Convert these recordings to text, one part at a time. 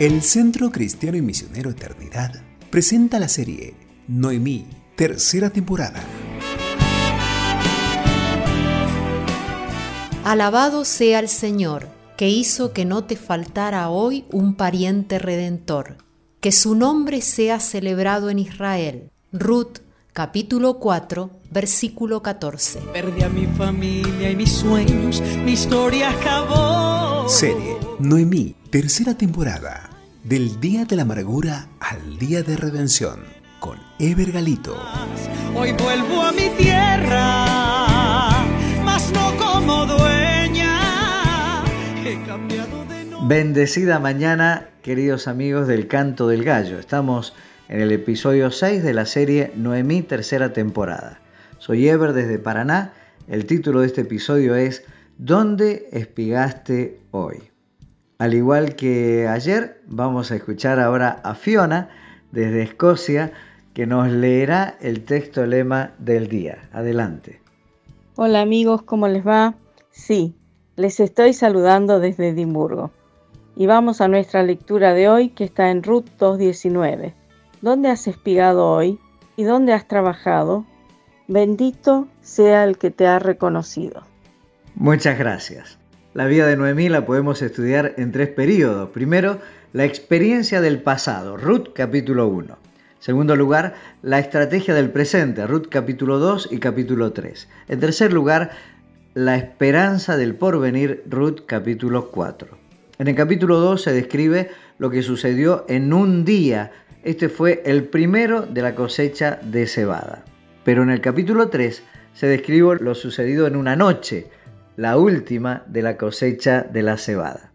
El Centro Cristiano y Misionero Eternidad presenta la serie Noemí, tercera temporada. Alabado sea el Señor, que hizo que no te faltara hoy un pariente redentor. Que su nombre sea celebrado en Israel. Ruth, capítulo 4, versículo 14. Perdí a mi familia y mis sueños, mi historia acabó. Serie Noemí, tercera temporada. Del día de la amargura al día de redención. Con Ever Galito. Hoy vuelvo a mi tierra, mas no como dueña. He cambiado de nombre. Bendecida mañana, queridos amigos del Canto del Gallo. Estamos en el episodio 6 de la serie Noemí, tercera temporada. Soy Ever desde Paraná. El título de este episodio es ¿Dónde espigaste hoy? Al igual que ayer, vamos a escuchar ahora a Fiona desde Escocia que nos leerá el texto lema del día. Adelante. Hola amigos, ¿cómo les va? Sí, les estoy saludando desde Edimburgo. Y vamos a nuestra lectura de hoy que está en Ruth 2.19. ¿Dónde has espigado hoy? ¿Y dónde has trabajado? Bendito sea el que te ha reconocido. Muchas gracias. La vida de Noemí la podemos estudiar en tres periodos. Primero, la experiencia del pasado, Ruth capítulo 1. Segundo lugar, la estrategia del presente, Ruth capítulo 2 y capítulo 3. En tercer lugar, la esperanza del porvenir, Ruth capítulo 4. En el capítulo 2 se describe lo que sucedió en un día. Este fue el primero de la cosecha de cebada. Pero en el capítulo 3 se describe lo sucedido en una noche, la última de la cosecha de la cebada.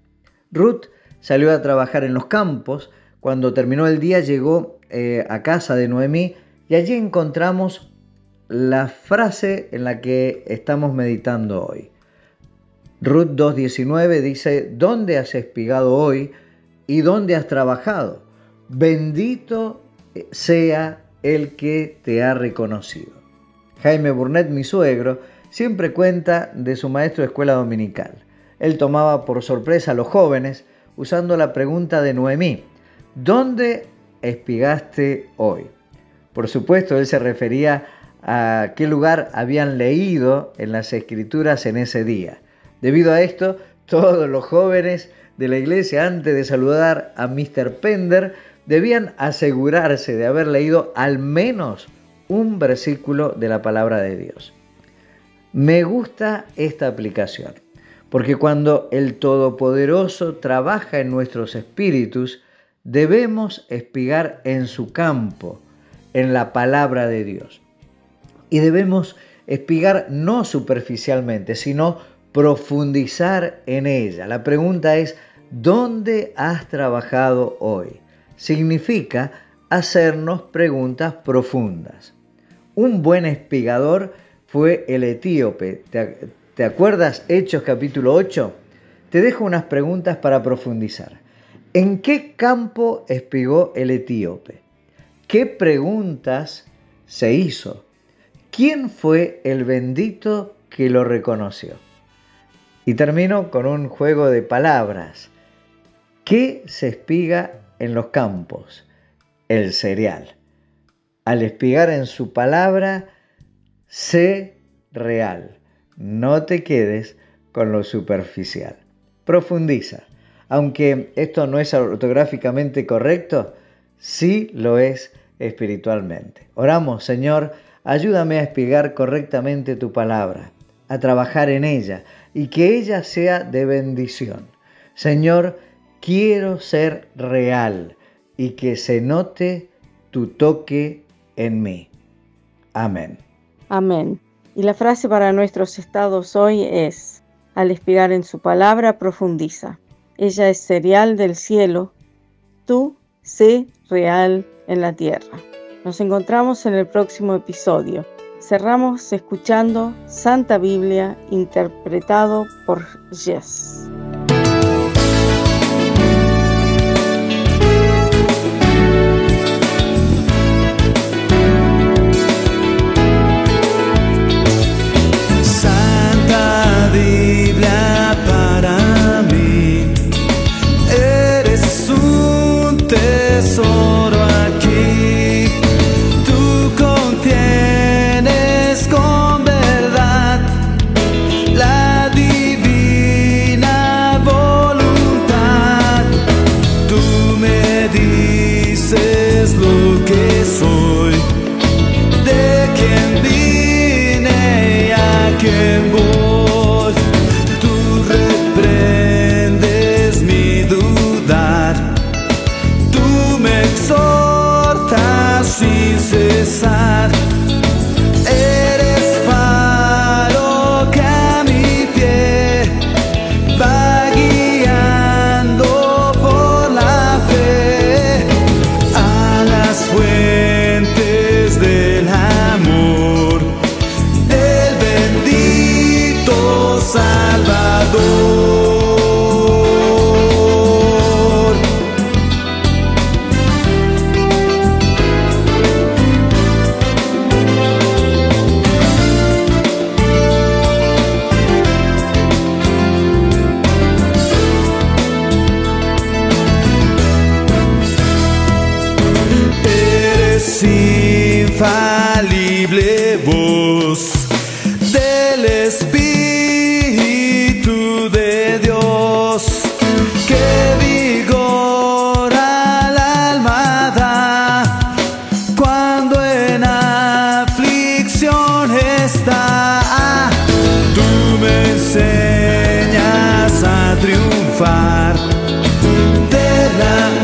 Ruth salió a trabajar en los campos. Cuando terminó el día llegó eh, a casa de Noemí y allí encontramos la frase en la que estamos meditando hoy. Ruth 2.19 dice, ¿dónde has espigado hoy y dónde has trabajado? Bendito sea el que te ha reconocido. Jaime Burnett, mi suegro, siempre cuenta de su maestro de escuela dominical. Él tomaba por sorpresa a los jóvenes usando la pregunta de Noemí, ¿dónde espigaste hoy? Por supuesto, él se refería a qué lugar habían leído en las escrituras en ese día. Debido a esto, todos los jóvenes de la iglesia, antes de saludar a Mr. Pender, debían asegurarse de haber leído al menos un versículo de la palabra de Dios. Me gusta esta aplicación, porque cuando el Todopoderoso trabaja en nuestros espíritus, debemos espigar en su campo, en la palabra de Dios. Y debemos espigar no superficialmente, sino profundizar en ella. La pregunta es, ¿dónde has trabajado hoy? Significa hacernos preguntas profundas. Un buen espigador fue el etíope. ¿Te, ¿Te, acuerdas Hechos capítulo 8? Te dejo unas preguntas para profundizar. ¿En qué campo espigó el etíope? ¿Qué preguntas se hizo? ¿Quién fue el bendito que lo reconoció? Y termino con un juego de palabras. ¿Qué se espiga en los campos? El cereal. Al espigar en su palabra, sé real. No te quedes con lo superficial. Profundiza. Aunque esto no es ortográficamente correcto, sí lo es espiritualmente. Oramos, Señor, ayúdame a espigar correctamente tu palabra, a trabajar en ella y que ella sea de bendición. Señor, quiero ser real y que se note tu toque en mí. Amén. Amén. Y la frase para nuestros estados hoy es, al espigar en su palabra, profundiza. Ella es cereal del cielo, tú sé real en la tierra. Nos encontramos en el próximo episodio. Cerramos escuchando Santa Biblia interpretado por Jess. Enseñas triunfar. De la